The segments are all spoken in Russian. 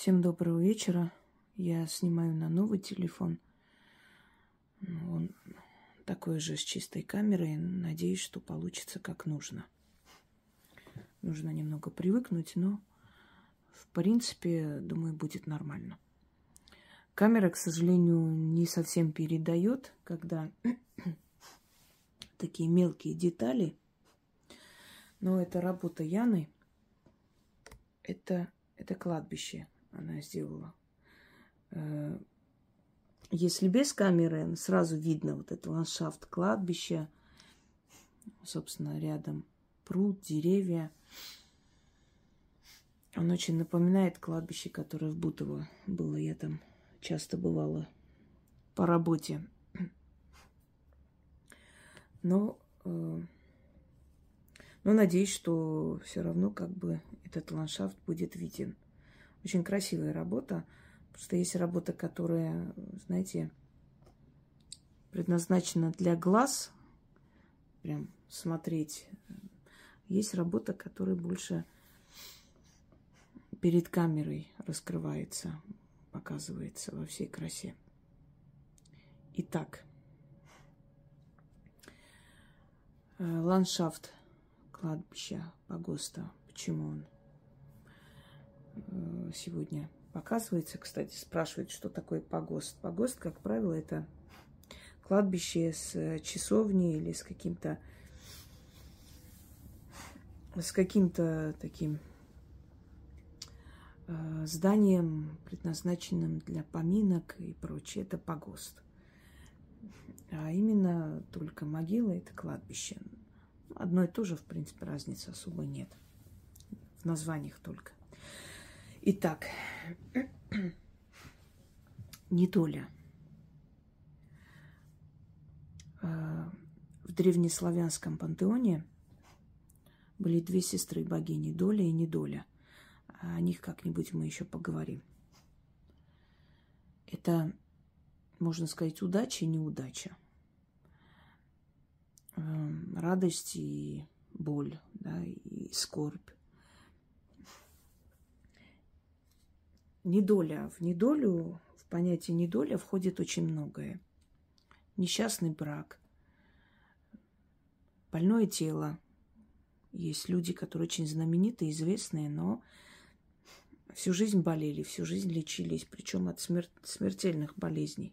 Всем доброго вечера. Я снимаю на новый телефон. Ну, он такой же с чистой камерой. Надеюсь, что получится как нужно. Нужно немного привыкнуть, но в принципе, думаю, будет нормально. Камера, к сожалению, не совсем передает, когда такие мелкие детали. Но это работа Яны. Это, это кладбище она сделала. Э, если без камеры, сразу видно вот этот ландшафт кладбища. Собственно, рядом пруд, деревья. Он очень напоминает кладбище, которое в Бутово было. Я там часто бывала по работе. Но, э, но надеюсь, что все равно как бы этот ландшафт будет виден. Очень красивая работа. Просто есть работа, которая, знаете, предназначена для глаз, прям смотреть. Есть работа, которая больше перед камерой раскрывается, показывается во всей красе. Итак, э, ландшафт кладбища Погоста. Почему он сегодня показывается. Кстати, спрашивают, что такое погост. Погост, как правило, это кладбище с э, часовней или с каким-то с каким-то таким э, зданием, предназначенным для поминок и прочее. Это погост. А именно только могила – это кладбище. Одно и то же, в принципе, разницы особо нет. В названиях только. Итак, недоля. Э, в древнеславянском пантеоне были две сестры богини, Доля и Недоля. О них как-нибудь мы еще поговорим. Это, можно сказать, удача и неудача. Эм, радость и боль, да, и скорбь. Недоля. В недолю, в понятие недоля входит очень многое. Несчастный брак, больное тело. Есть люди, которые очень знаменитые, известные, но всю жизнь болели, всю жизнь лечились, причем от смер- смертельных болезней.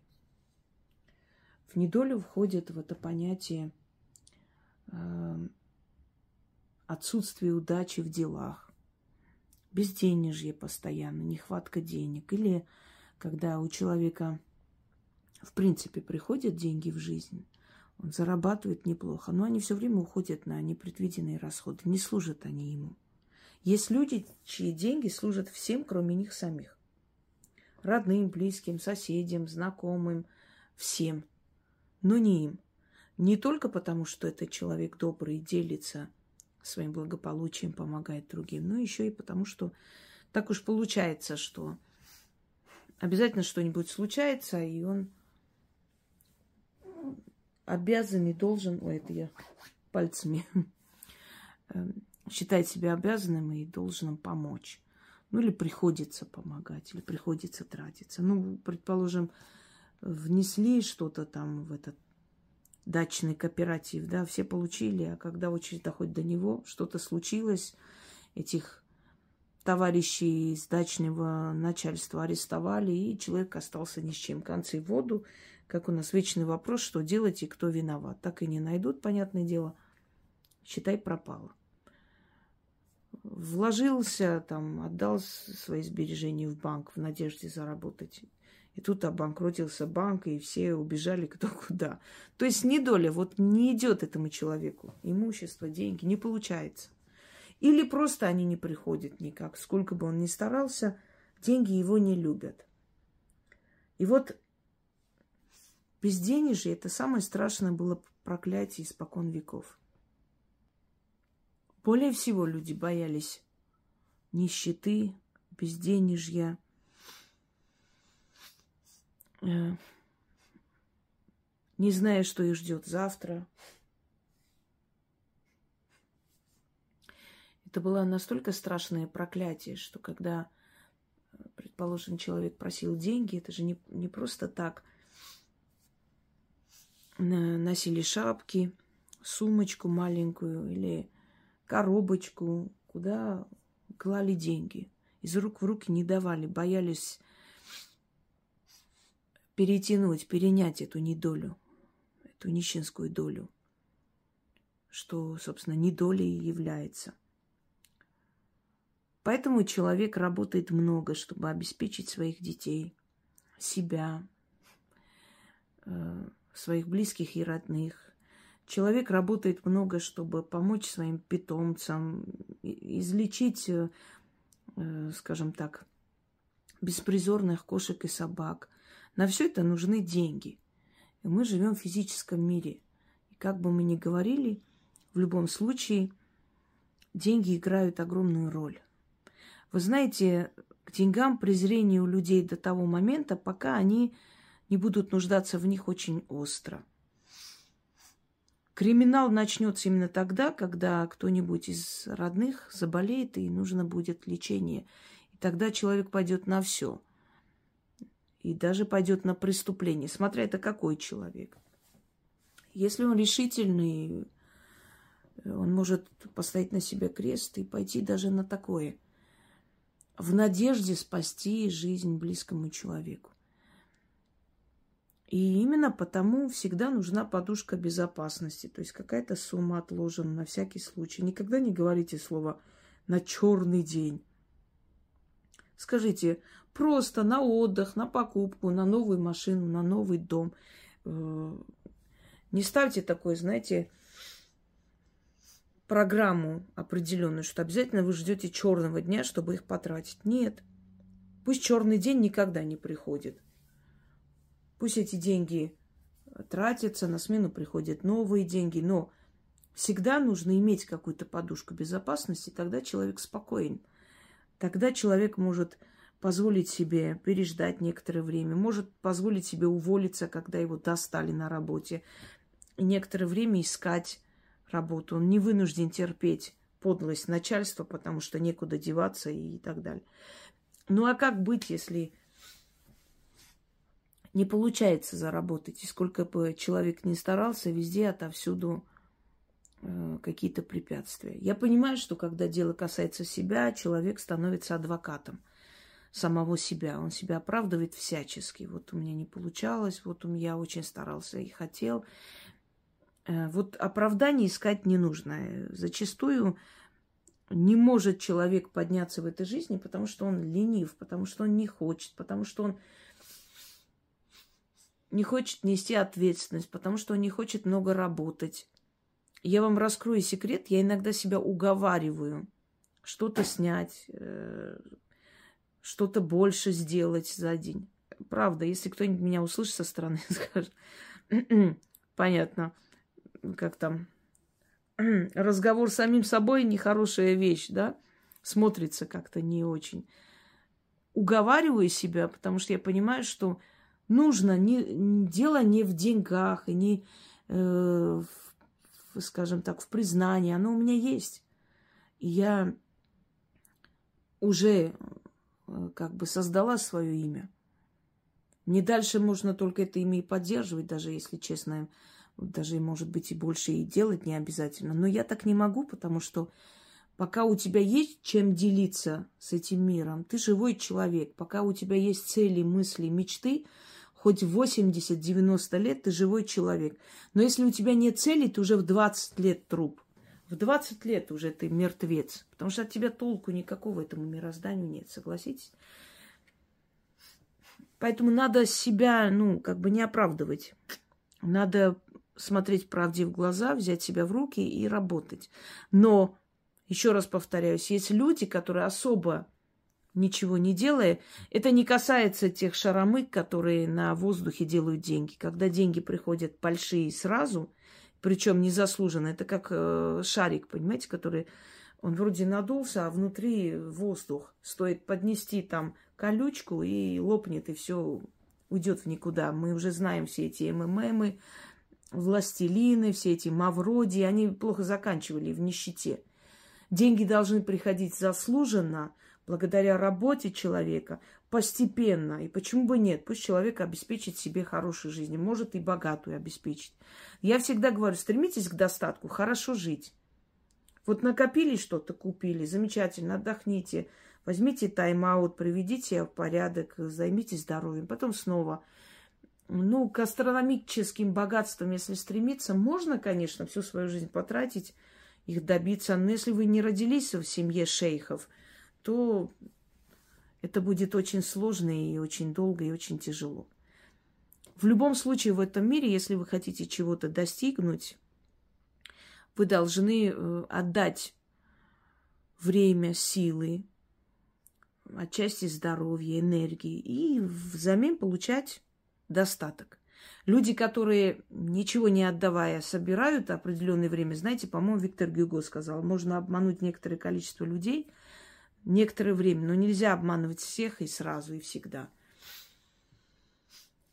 В недолю входит в это понятие э, отсутствие удачи в делах безденежье постоянно, нехватка денег. Или когда у человека, в принципе, приходят деньги в жизнь, он зарабатывает неплохо, но они все время уходят на непредвиденные расходы, не служат они ему. Есть люди, чьи деньги служат всем, кроме них самих. Родным, близким, соседям, знакомым, всем. Но не им. Не только потому, что этот человек добрый делится – своим благополучием помогает другим, но еще и потому, что так уж получается, что обязательно что-нибудь случается, и он обязан и должен, ой, это я пальцами, эм, считает себя обязанным и должен помочь. Ну, или приходится помогать, или приходится тратиться. Ну, предположим, внесли что-то там в этот дачный кооператив, да, все получили, а когда очередь доходит до него, что-то случилось, этих товарищей из дачного начальства арестовали, и человек остался ни с чем. Концы в воду, как у нас вечный вопрос, что делать и кто виноват. Так и не найдут, понятное дело, считай, пропало. Вложился, там, отдал свои сбережения в банк в надежде заработать. И тут обанкротился банк, и все убежали кто куда. То есть недоля вот не идет этому человеку. Имущество, деньги не получается. Или просто они не приходят никак. Сколько бы он ни старался, деньги его не любят. И вот безденежье – это самое страшное было проклятие испокон веков. Более всего люди боялись нищеты, безденежья – Э, не зная, что их ждет завтра. Это было настолько страшное проклятие, что когда предположим, человек просил деньги, это же не, не просто так. Носили шапки, сумочку маленькую или коробочку, куда клали деньги. Из рук в руки не давали, боялись перетянуть, перенять эту недолю, эту нищенскую долю, что, собственно, недолей является. Поэтому человек работает много, чтобы обеспечить своих детей, себя, э, своих близких и родных. Человек работает много, чтобы помочь своим питомцам, излечить, э, э, скажем так, беспризорных кошек и собак, на все это нужны деньги. И мы живем в физическом мире. И как бы мы ни говорили, в любом случае деньги играют огромную роль. Вы знаете, к деньгам презрение у людей до того момента, пока они не будут нуждаться в них очень остро. Криминал начнется именно тогда, когда кто-нибудь из родных заболеет и нужно будет лечение. И тогда человек пойдет на все – и даже пойдет на преступление, смотря это какой человек. Если он решительный, он может поставить на себя крест и пойти даже на такое, в надежде спасти жизнь близкому человеку. И именно потому всегда нужна подушка безопасности, то есть какая-то сумма отложена на всякий случай. Никогда не говорите слово на черный день. Скажите, просто на отдых, на покупку, на новую машину, на новый дом. Э, не ставьте такой, знаете, программу определенную, что обязательно вы ждете черного дня, чтобы их потратить. Нет. Пусть черный день никогда не приходит. Пусть эти деньги тратятся, на смену приходят новые деньги, но всегда нужно иметь какую-то подушку безопасности, тогда человек спокоен. Тогда человек может позволить себе переждать некоторое время, может позволить себе уволиться, когда его достали на работе, и некоторое время искать работу. Он не вынужден терпеть подлость начальства, потому что некуда деваться и так далее. Ну а как быть, если не получается заработать, и сколько бы человек ни старался, везде отовсюду э, какие-то препятствия. Я понимаю, что когда дело касается себя, человек становится адвокатом – самого себя. Он себя оправдывает всячески. Вот у меня не получалось, вот у меня очень старался и хотел. Э, вот оправдание искать не нужно. Зачастую не может человек подняться в этой жизни, потому что он ленив, потому что он не хочет, потому что он не хочет нести ответственность, потому что он не хочет много работать. Я вам раскрою секрет, я иногда себя уговариваю что-то снять, э, что-то больше сделать за день. Правда, если кто-нибудь меня услышит со стороны, скажет, «М-м, понятно, как там, разговор с самим собой нехорошая вещь, да, смотрится как-то не очень. Уговариваю себя, потому что я понимаю, что нужно, не, дело не в деньгах и не, э, в, скажем так, в признании, оно у меня есть. И я уже Э, как бы создала свое имя. Мне дальше можно только это имя и поддерживать, даже если честно, даже, может быть, и больше и делать не обязательно. Но я так не могу, потому что пока у тебя есть чем делиться с этим миром, ты живой человек. Пока у тебя есть цели, мысли, мечты, хоть 80-90 лет ты живой человек. Но если у тебя нет цели, ты уже в 20 лет труп. В 20 лет уже ты мертвец, потому что от тебя толку никакого этому мирозданию нет, согласитесь? Поэтому надо себя, ну, как бы не оправдывать. Надо смотреть правде в глаза, взять себя в руки и работать. Но, еще раз повторяюсь, есть люди, которые особо ничего не делая, это не касается тех шаромык, которые на воздухе делают деньги. Когда деньги приходят большие сразу – причем незаслуженно. Это как э, шарик, понимаете, который он вроде надулся, а внутри воздух. Стоит поднести там колючку и лопнет, и все уйдет в никуда. Мы уже знаем все эти МММы, властелины, все эти мавроди, они плохо заканчивали в нищете. Деньги должны приходить заслуженно, благодаря работе человека постепенно. И почему бы нет? Пусть человек обеспечит себе хорошую жизнь, может и богатую обеспечить. Я всегда говорю, стремитесь к достатку, хорошо жить. Вот накопили что-то, купили, замечательно, отдохните, возьмите тайм-аут, приведите в порядок, займитесь здоровьем, потом снова. Ну, к астрономическим богатствам, если стремиться, можно, конечно, всю свою жизнь потратить, их добиться. Но если вы не родились в семье шейхов, то это будет очень сложно и очень долго и очень тяжело. В любом случае в этом мире, если вы хотите чего-то достигнуть, вы должны э, отдать время, силы, отчасти здоровье, энергии и взамен получать достаток. Люди, которые ничего не отдавая собирают определенное время, знаете, по-моему, Виктор Гюго сказал, можно обмануть некоторое количество людей – некоторое время, но нельзя обманывать всех и сразу, и всегда.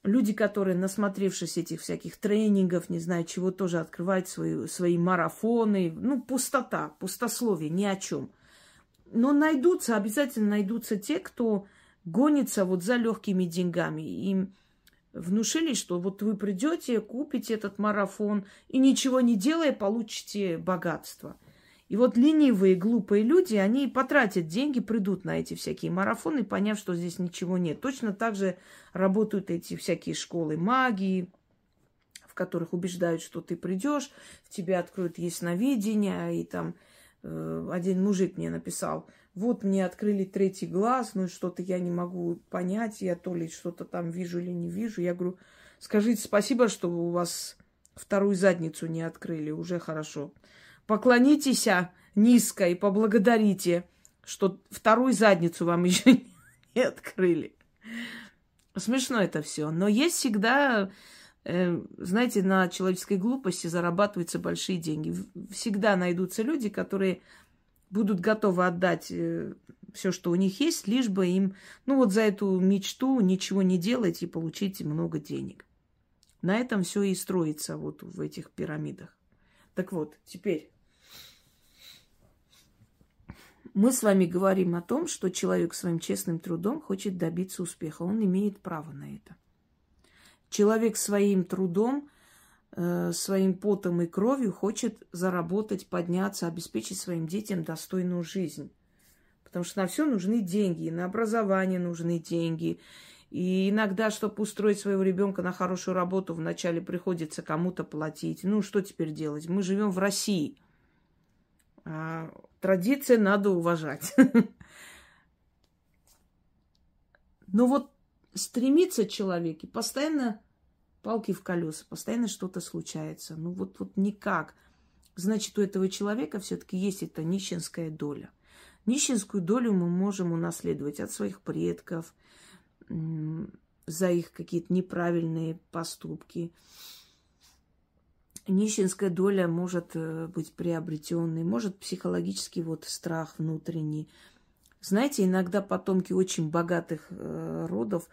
Люди, которые, насмотревшись этих всяких тренингов, не знаю чего, тоже открывают свои, свои марафоны. Ну, пустота, пустословие, ни о чем. Но найдутся, обязательно найдутся те, кто гонится вот за легкими деньгами. Им внушили, что вот вы придете, купите этот марафон и ничего не делая, получите богатство – и вот ленивые, глупые люди, они потратят деньги, придут на эти всякие марафоны, поняв, что здесь ничего нет. Точно так же работают эти всякие школы магии, в которых убеждают, что ты придешь, в тебе откроют ясновидение, и там э, один мужик мне написал, вот мне открыли третий глаз, ну что-то я не могу понять, я то ли что-то там вижу или не вижу. Я говорю, скажите спасибо, что у вас вторую задницу не открыли, уже хорошо. Поклонитесь низко и поблагодарите, что вторую задницу вам еще не открыли. Смешно это все. Но есть всегда, э, знаете, на человеческой глупости зарабатываются большие деньги. Всегда найдутся люди, которые будут готовы отдать э, все, что у них есть, лишь бы им, ну вот за эту мечту ничего не делать и получить много денег. На этом все и строится вот в этих пирамидах. Так вот, теперь мы с вами говорим о том, что человек своим честным трудом хочет добиться успеха. Он имеет право на это. Человек своим трудом, э, своим потом и кровью хочет заработать, подняться, обеспечить своим детям достойную жизнь. Потому что на все нужны деньги, на образование нужны деньги. И иногда, чтобы устроить своего ребенка на хорошую работу, вначале приходится кому-то платить. Ну, что теперь делать? Мы живем в России. А традиции надо уважать. Но вот стремится человек и постоянно палки в колеса, постоянно что-то случается. Ну вот, вот никак. Значит, у этого человека все-таки есть эта нищенская доля. Нищенскую долю мы можем унаследовать от своих предков за их какие-то неправильные поступки, нищенская доля может э, быть приобретенной, может психологический вот страх внутренний. Знаете, иногда потомки очень богатых э, родов,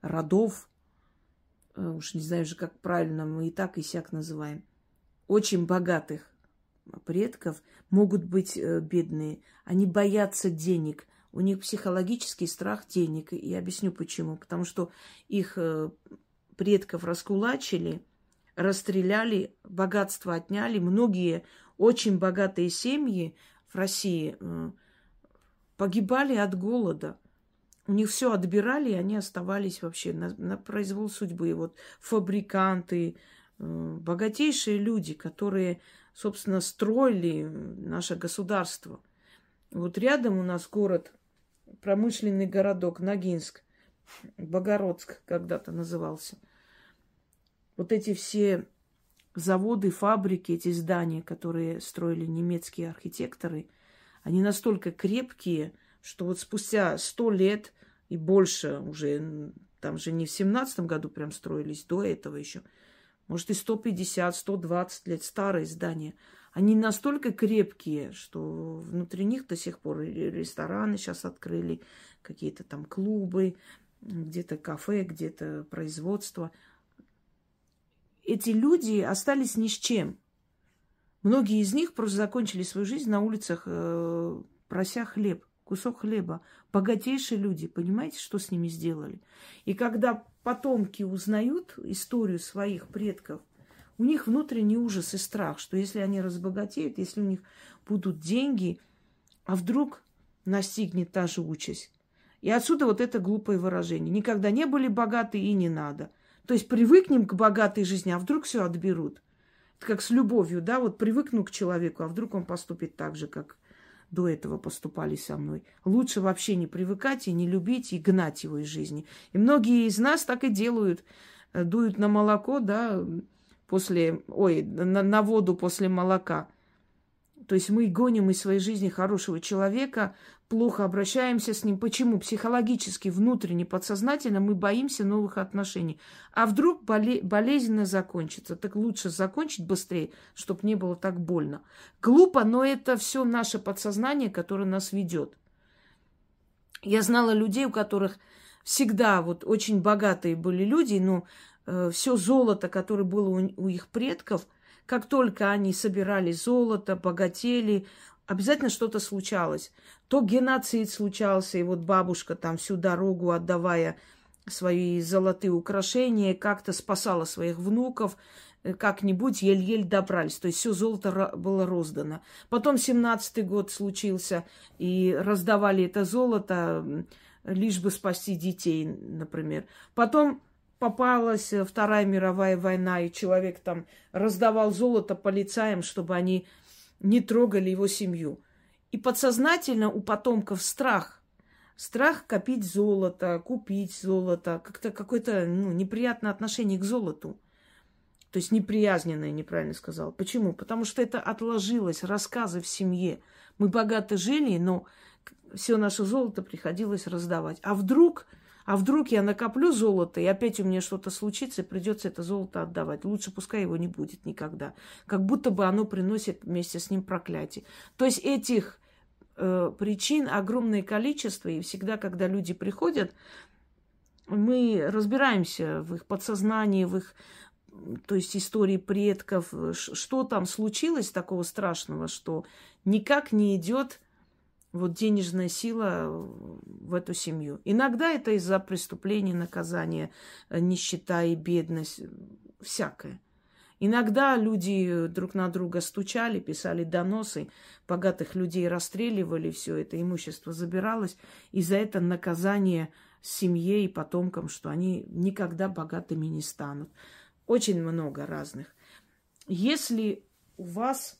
родов, э, уж не знаю же, как правильно, мы и так и сяк называем, очень богатых предков могут быть бедные. Они боятся денег. У них психологический страх денег. И объясню почему. Потому что их предков раскулачили – расстреляли, богатство отняли. Многие очень богатые семьи в России э, погибали от голода. У них все отбирали, и они оставались вообще на, на произвол судьбы. Вот фабриканты, э, богатейшие люди, которые, собственно, строили наше государство. Вот рядом у нас город, промышленный городок Ногинск, Богородск когда-то назывался – вот эти все заводы, фабрики, эти здания, которые строили немецкие архитекторы, они настолько крепкие, что вот спустя сто лет и больше уже, там же не в семнадцатом году прям строились, до этого еще, может и 150, 120 лет старые здания, они настолько крепкие, что внутри них до сих пор рестораны сейчас открыли, какие-то там клубы, где-то кафе, где-то производство – эти люди остались ни с чем. Многие из них просто закончили свою жизнь на улицах, э, прося хлеб. кусок хлеба. Богатейшие люди, понимаете, что с ними сделали? И когда потомки узнают историю своих предков, у них внутренний ужас и страх, что если они разбогатеют, если у них будут деньги, а вдруг настигнет та же участь. И отсюда вот это глупое выражение. Никогда не были богаты и не надо. То есть привыкнем к богатой жизни, а вдруг все отберут. Это как с любовью, да, вот привыкну к человеку, а вдруг он поступит так же, как до этого поступали со мной. Лучше вообще не привыкать и не любить, и гнать его из жизни. И многие из нас так и делают. Э, дуют на молоко, да, после, ой, на, на воду после молока. То есть мы гоним из своей жизни хорошего человека, плохо обращаемся с ним. Почему? Психологически, внутренне, подсознательно мы боимся новых отношений. А вдруг боле- болезненно закончится? Так лучше закончить быстрее, чтобы не было так больно. Глупо, но это все наше подсознание, которое нас ведет. Я знала людей, у которых всегда вот очень богатые были люди, но все золото, которое было у, их предков, как только они собирали золото, богатели, обязательно что-то случалось. То геноцид случался, и вот бабушка там всю дорогу, отдавая свои золотые украшения, как-то спасала своих внуков, э, как-нибудь еле-еле добрались. То есть все золото было роздано. Потом семнадцатый год случился, и раздавали это золото, лишь бы спасти детей, например. Потом попалась Вторая мировая война, и человек там раздавал золото полицаям, чтобы они не трогали его семью. И подсознательно у потомков страх. Страх копить золото, купить золото, как-то какое-то ну, неприятное отношение к золоту. То есть неприязненное, неправильно сказал. Почему? Потому что это отложилось, рассказы в семье. Мы богато жили, но все наше золото приходилось раздавать. А вдруг а вдруг я накоплю золото, и опять у меня что-то случится, и придется это золото отдавать. Лучше пускай его не будет никогда. Как будто бы оно приносит вместе с ним проклятие. То есть этих э, причин огромное количество, и всегда, когда люди приходят, мы разбираемся в их подсознании, в их то есть истории предков, что там случилось такого страшного, что никак не идет вот денежная сила в эту семью. Иногда это из-за преступления, наказания, э, нищета и бедность, всякое. Иногда люди друг на друга стучали, писали доносы, богатых людей расстреливали, все это имущество забиралось. И за это наказание семье и потомкам, что они никогда богатыми не станут. Очень много разных. Если у вас,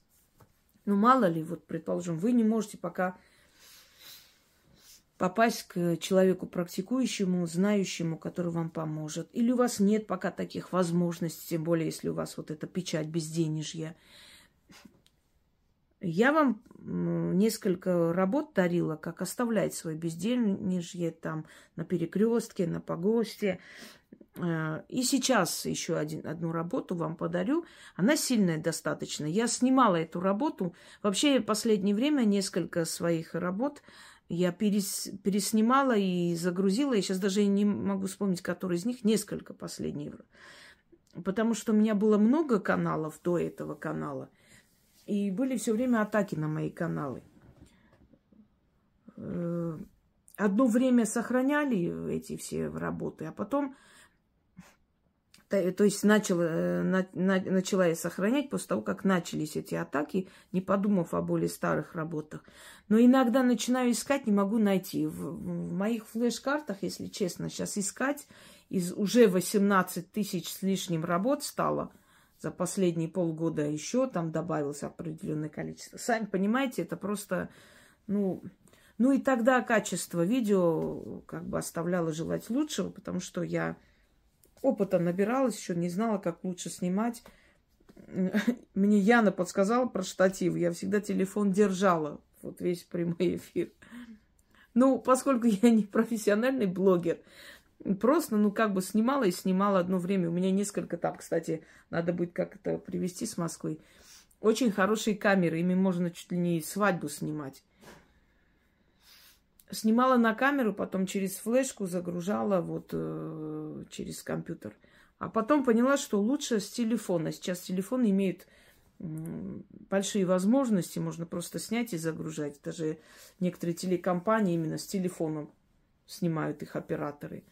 ну мало ли, вот предположим, вы не можете пока попасть к человеку практикующему, знающему, который вам поможет. Или у вас нет пока таких возможностей, тем более, если у вас вот эта печать безденежья. Я вам несколько работ дарила, как оставлять свое безденежье там на перекрестке, на погосте. Э, и сейчас еще один, одну работу вам подарю. Она сильная достаточно. Я снимала эту работу. Вообще, в последнее время несколько своих работ я перес, переснимала и загрузила. Я сейчас даже не могу вспомнить, который из них, несколько последних. Потому что у меня было много каналов до этого канала. И были все время атаки на мои каналы. Э, одно время сохраняли эти все работы, а потом то есть начала, э, на, на, начала я сохранять после того, как начались эти атаки, не подумав о более старых работах. Но иногда начинаю искать, не могу найти. В, в моих флеш-картах, если честно, сейчас искать, из уже 18 тысяч с лишним работ стало за последние полгода еще там добавилось определенное количество. Сами понимаете, это просто, ну, ну и тогда качество видео как бы оставляло желать лучшего, потому что я опыта набиралась, еще не знала, как лучше снимать. Мне Яна подсказала про штатив. Я всегда телефон держала. Вот весь прямой эфир. Ну, поскольку я не профессиональный блогер, просто, ну, как бы снимала и снимала одно время. У меня несколько там, кстати, надо будет как-то привезти с Москвы. Очень хорошие камеры, ими можно чуть ли не свадьбу снимать снимала на камеру, потом через флешку загружала вот э, через компьютер. А потом поняла, что лучше с телефона. Сейчас телефон имеет большие возможности, можно просто снять и загружать. Даже некоторые телекомпании именно с телефоном снимают их операторы.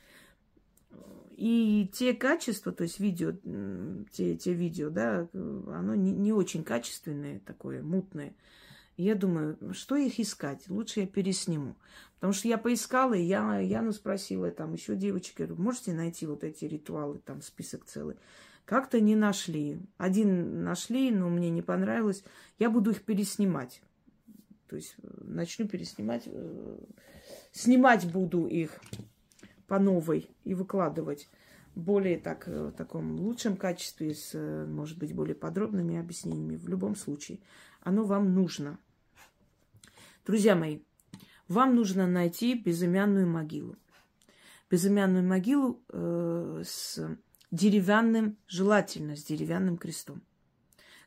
И те качества, то есть видео, те, те видео, да, оно не, не очень качественное, такое мутное. Я думаю, что их искать? Лучше я пересниму. Потому что я поискала, и я Яну спросила, там еще девочки, говорю, можете найти вот эти ритуалы, там список целый. Как-то не нашли. Один нашли, но мне не понравилось. Я буду их переснимать. То есть э, начну переснимать. Э, снимать буду их по новой и выкладывать более так, э, в таком лучшем качестве, с, может быть, более подробными объяснениями. В любом случае, оно вам нужно. Друзья мои, вам нужно найти безымянную могилу. Безымянную могилу э, с деревянным, желательно с деревянным крестом.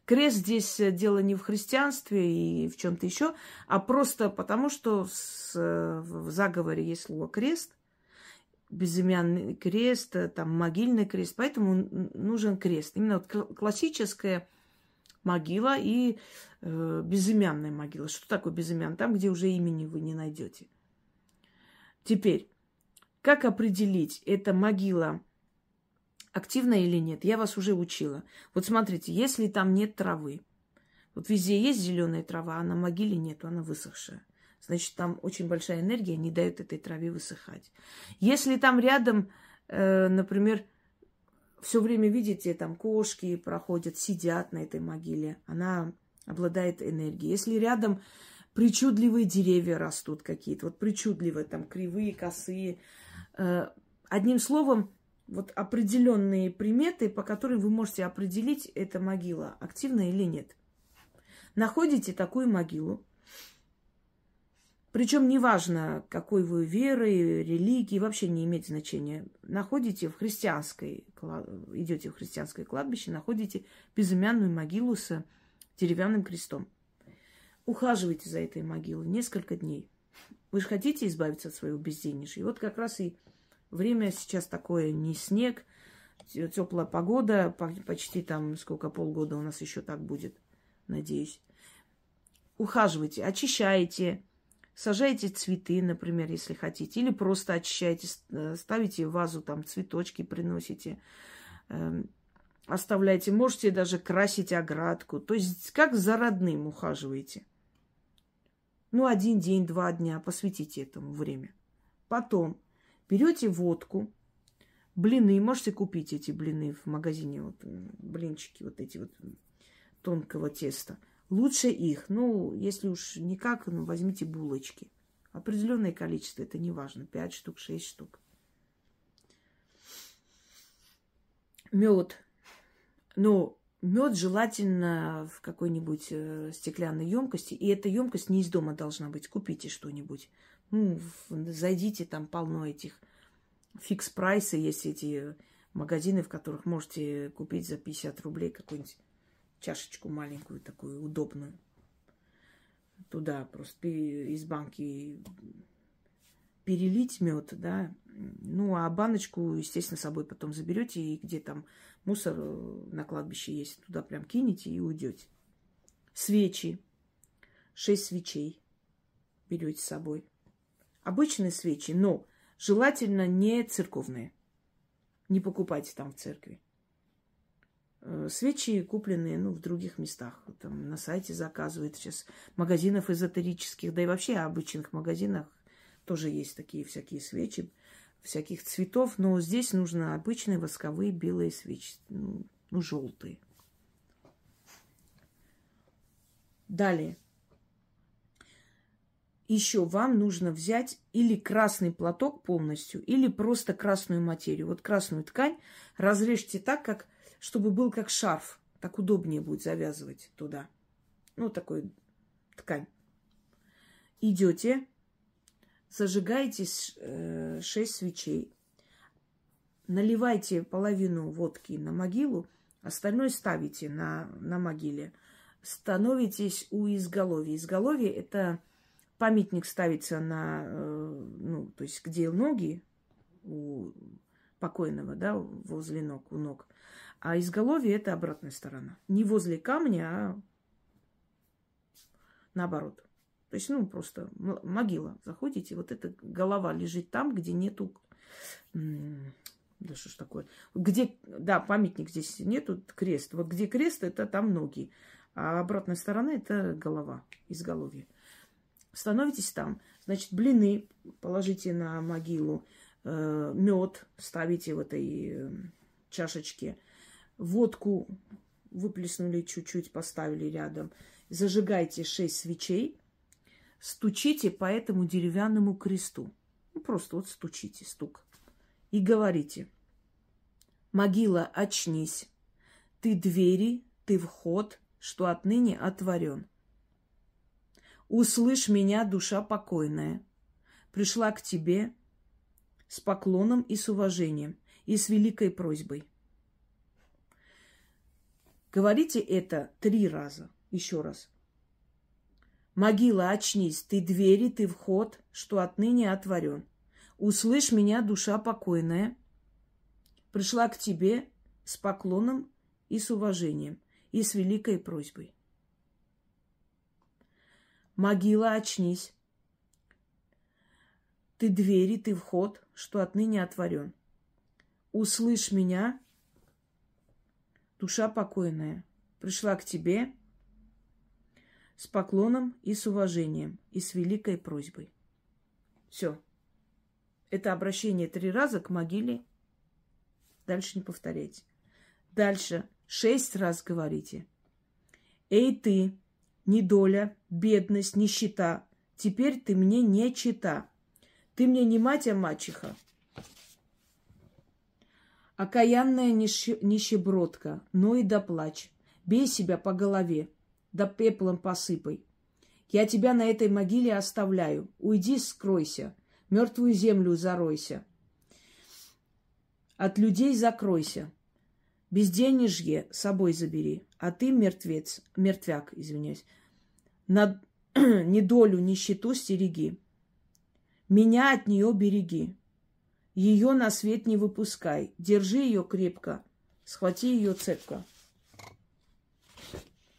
Крест здесь э, дело не в христианстве и в чем-то еще, а просто потому, что в заговоре есть слово крест, безымянный крест, э, там могильный крест, поэтому нужен крест. Именно вот классическая могила и э, безымянная могила. Что такое безымянная? Там, где уже имени вы не найдете. Теперь, как определить, это могила активная или нет, я вас уже учила. Вот смотрите, если там нет травы, вот везде есть зеленая трава, а на могиле нету, она высохшая. Значит, там очень большая энергия не дает этой траве высыхать. Если там рядом, э, например, все время видите, там кошки проходят, сидят на этой могиле, она обладает энергией. Если рядом причудливые деревья растут какие-то, вот причудливые, там кривые, косые, э, одним словом, вот определенные приметы, по которым вы можете определить, эта могила активна или нет. Находите такую могилу, причем неважно, какой вы веры, религии, вообще не имеет значения. Находите в христианской, идете в христианское кладбище, находите безымянную могилу с деревянным крестом. Ухаживайте за этой могилой несколько дней. Вы же хотите избавиться от своего безденежья. И вот как раз и Время сейчас такое, не снег, теплая погода, почти там сколько, полгода у нас еще так будет, надеюсь. Ухаживайте, очищайте, сажайте цветы, например, если хотите, или просто очищайте, э, ставите в вазу, там цветочки приносите, эм, оставляйте, можете даже красить оградку, то есть как за родным ухаживаете. Ну, один день, два дня, посвятите этому время. Потом Берете водку, блины, можете купить эти блины в магазине, вот блинчики вот эти вот тонкого теста. Лучше их, ну, если уж никак, ну, возьмите булочки. Определенное количество, это не важно, 5 штук, 6 штук. Мед. Но мед желательно в какой-нибудь э, стеклянной емкости. И эта емкость не из дома должна быть. Купите что-нибудь. Ну, зайдите, там полно этих фикс-прайсы, есть эти магазины, в которых можете купить за 50 рублей какую-нибудь чашечку маленькую, такую удобную. Туда просто из банки перелить мед, да. Ну, а баночку, естественно, с собой потом заберете, и где там мусор на кладбище есть, туда прям кинете и уйдете. Свечи. Шесть свечей берете с собой обычные свечи, но желательно не церковные. Не покупайте там в церкви. Э, свечи купленные ну, в других местах. Там на сайте заказывают сейчас магазинов эзотерических, да и вообще обычных магазинах тоже есть такие всякие свечи, всяких цветов. Но здесь нужно обычные восковые белые свечи, ну, ну желтые. Далее еще вам нужно взять или красный платок полностью, или просто красную материю. Вот красную ткань разрежьте так, как, чтобы был как шарф. Так удобнее будет завязывать туда. Ну, такой ткань. Идете, зажигаете э, 6 свечей, наливайте половину водки на могилу, остальное ставите на, на могиле. Становитесь у изголовья. Изголовье – это памятник ставится на, э, ну, то есть где ноги у покойного, да, возле ног, у ног. А изголовье это обратная сторона. Не возле камня, а наоборот. То есть, ну, просто могила. Заходите, вот эта голова лежит там, где нету... Да что ж такое? Где, да, памятник здесь нету, крест. Вот где крест, это там ноги. А обратная сторона – это голова, изголовье. Становитесь там. Значит, блины положите на могилу. Э, мед ставите в этой э, чашечке. Водку выплеснули чуть-чуть, поставили рядом. Зажигайте шесть свечей. Стучите по этому деревянному кресту. Ну, просто вот стучите, стук. И говорите. Могила, очнись. Ты двери, ты вход, что отныне отворен. Услышь меня, душа покойная. Пришла к тебе с поклоном и с уважением, и с великой просьбой. Говорите это три раза, еще раз. Могила, очнись, ты двери, ты вход, что отныне отворен. Услышь меня, душа покойная. Пришла к тебе с поклоном и с уважением и с великой просьбой. Могила, очнись. Ты двери, ты вход, что отныне отворен. Услышь меня, душа покойная, пришла к тебе с поклоном и с уважением, и с великой просьбой. Все. Это обращение три раза к могиле. Дальше не повторяйте. Дальше Шесть раз говорите. Эй ты, недоля, бедность, нищета, теперь ты мне не чита. Ты мне не мать, а мачеха. Окаянная нищ... нищебродка, но и да плачь. Бей себя по голове, да пеплом посыпай. Я тебя на этой могиле оставляю. Уйди, скройся, мертвую землю заройся. От людей закройся. Безденежье собой забери, а ты мертвец, мертвяк, извиняюсь, на недолю, нищету стереги. Меня от нее береги. Ее на свет не выпускай. Держи ее крепко. Схвати ее цепко.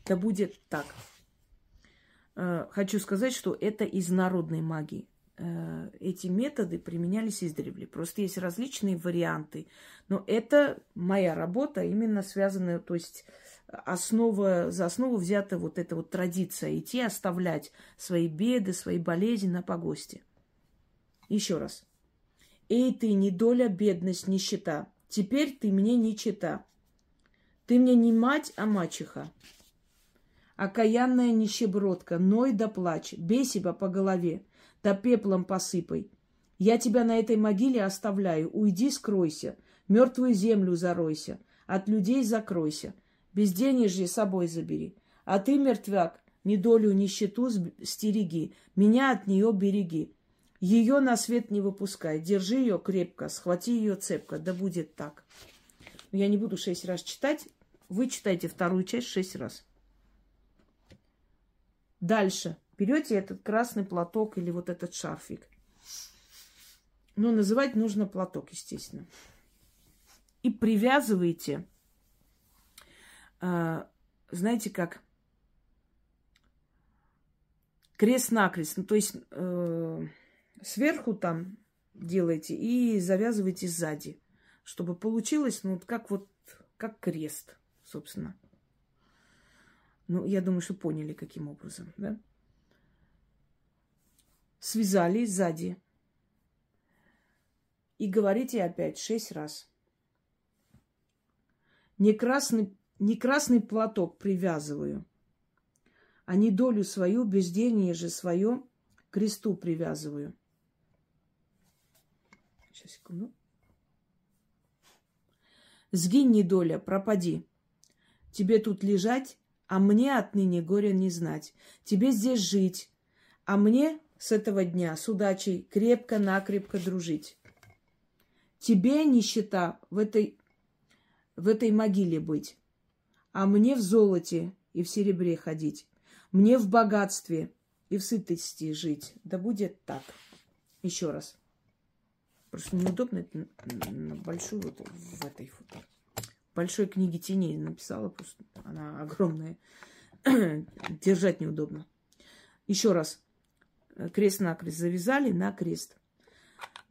Да будет так. Э, хочу сказать, что это из народной магии. Э, эти методы применялись издревле. Просто есть различные варианты. Но это моя работа, именно связанная, то есть основа, за основу взята вот эта вот традиция идти оставлять свои беды, свои болезни на погосте. Еще раз. Эй ты, недоля, бедность, нищета, теперь ты мне не чита. Ты мне не мать, а мачеха. Окаянная нищебродка, ной да плачь, бей себя по голове да пеплом посыпай. Я тебя на этой могиле оставляю. Уйди, скройся. Мертвую землю заройся. От людей закройся. Безденежье собой забери. А ты, мертвяк, недолю нищету стереги. Меня от нее береги. Ее на свет не выпускай. Держи ее крепко, схвати ее цепко. Да будет так. Я не буду шесть раз читать. Вы читайте вторую часть шесть раз. Дальше берете этот красный платок или вот этот шарфик. Ну, называть нужно платок, естественно. И привязываете, э, знаете, как крест-накрест. Ну, то есть э, сверху там делаете и завязываете сзади, чтобы получилось, ну, как вот, как крест, собственно. Ну, я думаю, что поняли, каким образом, да? связали сзади. И говорите опять шесть раз. Не красный, не красный платок привязываю, а не долю свою, безделье же свое кресту привязываю. Сейчас, секунду. Сгинь, недоля, пропади. Тебе тут лежать, а мне отныне горя не знать. Тебе здесь жить, а мне с этого дня с удачей крепко-накрепко дружить. Тебе, нищета, в этой, в этой могиле быть, а мне в золоте и в серебре ходить, мне в богатстве и в сытости жить. Да будет так. Еще раз. Просто неудобно это на большую вот в этой вот большой книге теней написала, просто она огромная. Держать неудобно. Еще раз. Крест-накрест завязали на крест.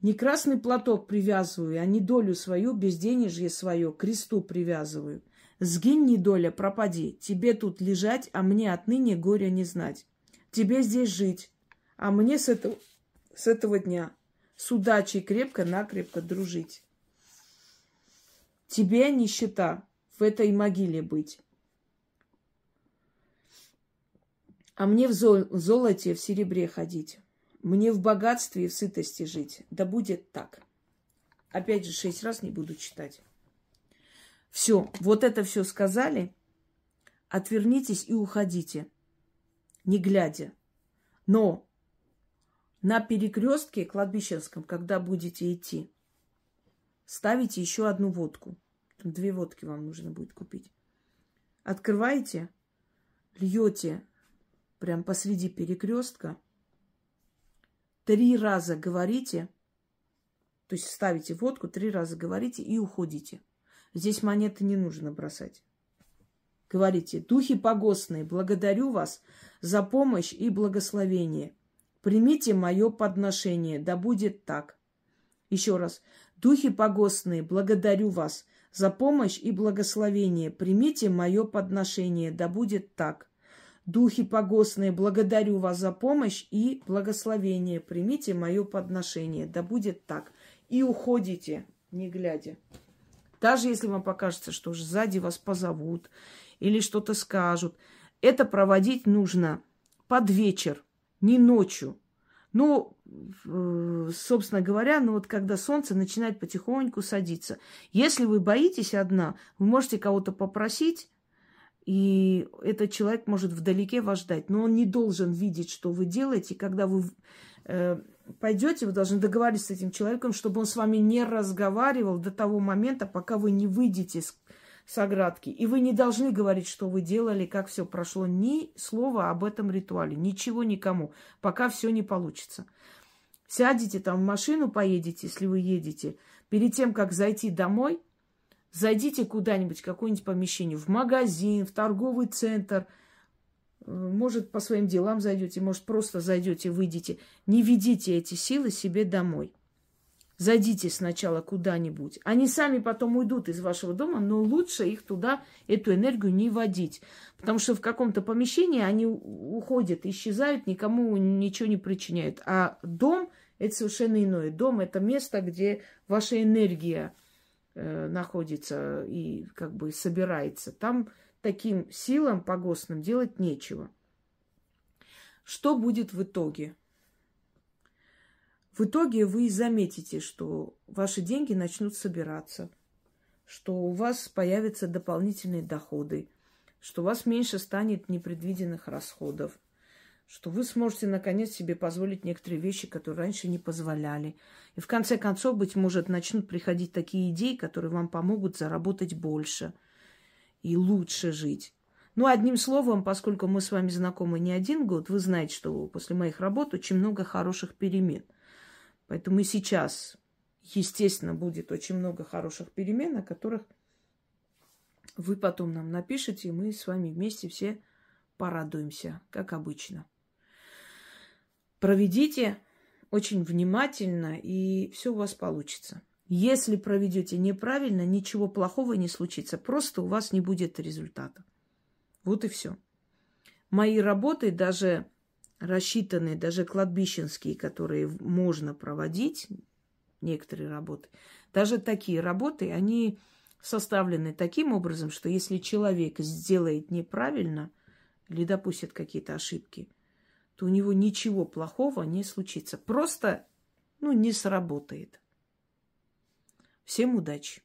Не красный платок привязываю, а не долю свою, безденежье свое, кресту привязываю. Сгинь, недоля, пропади. Тебе тут лежать, а мне отныне горя не знать. Тебе здесь жить, а мне с этого, с этого дня с удачей крепко-накрепко дружить. Тебе нищета в этой могиле быть. А мне в золоте, в серебре ходить. Мне в богатстве и в сытости жить. Да будет так. Опять же, шесть раз не буду читать. Все, вот это все сказали. Отвернитесь и уходите, не глядя. Но на перекрестке кладбищенском, когда будете идти, ставите еще одну водку. Две водки вам нужно будет купить. Открываете, льете прям посреди перекрестка, три раза говорите, то есть ставите водку, три раза говорите и уходите. Здесь монеты не нужно бросать. Говорите, духи погостные, благодарю вас за помощь и благословение. Примите мое подношение, да будет так. Еще раз. Духи погостные, благодарю вас за помощь и благословение. Примите мое подношение, да будет так. Духи погостные, благодарю вас за помощь и благословение. Примите мое подношение, да будет так. И уходите, не глядя. Даже если вам покажется, что уже сзади вас позовут или что-то скажут. Это проводить нужно под вечер, не ночью. Ну, э, собственно говоря, ну вот когда солнце начинает потихоньку садиться. Если вы боитесь одна, вы можете кого-то попросить, и этот человек может вдалеке вас ждать. Но он не должен видеть, что вы делаете. Когда вы э, пойдете, вы должны договориться с этим человеком, чтобы он с вами не разговаривал до того момента, пока вы не выйдете с, с оградки. И вы не должны говорить, что вы делали, как все прошло. Ни слова об этом ритуале, ничего никому, пока все не получится. Сядете там в машину, поедете, если вы едете. Перед тем, как зайти домой, зайдите куда-нибудь, в какое-нибудь помещение, в магазин, в торговый центр – может, по своим делам зайдете, может, просто зайдете, выйдете. Не ведите эти силы себе домой. Зайдите сначала куда-нибудь. Они сами потом уйдут из вашего дома, но лучше их туда, эту энергию не водить. Потому что в каком-то помещении они уходят, исчезают, никому ничего не причиняют. А дом – это совершенно иное. Дом – это место, где ваша энергия э, находится и как бы собирается. Там таким силам погостным делать нечего. Что будет в итоге? В итоге вы заметите, что ваши деньги начнут собираться, что у вас появятся дополнительные доходы, что у вас меньше станет непредвиденных расходов, что вы сможете наконец себе позволить некоторые вещи, которые раньше не позволяли. И в конце концов, быть может, начнут приходить такие идеи, которые вам помогут заработать больше – и лучше жить. Ну, одним словом, поскольку мы с вами знакомы не один год, вы знаете, что после моих работ очень много хороших перемен. Поэтому и сейчас, естественно, будет очень много хороших перемен, о которых вы потом нам напишите, и мы с вами вместе все порадуемся, как обычно. Проведите очень внимательно, и все у вас получится. Если проведете неправильно, ничего плохого не случится. Просто у вас не будет результата. Вот и все. Мои работы, даже рассчитанные, даже кладбищенские, которые можно проводить, некоторые работы, даже такие работы, они составлены таким образом, что если человек сделает неправильно или допустит какие-то ошибки, то у него ничего плохого не случится. Просто, ну, не сработает. Всем удачи!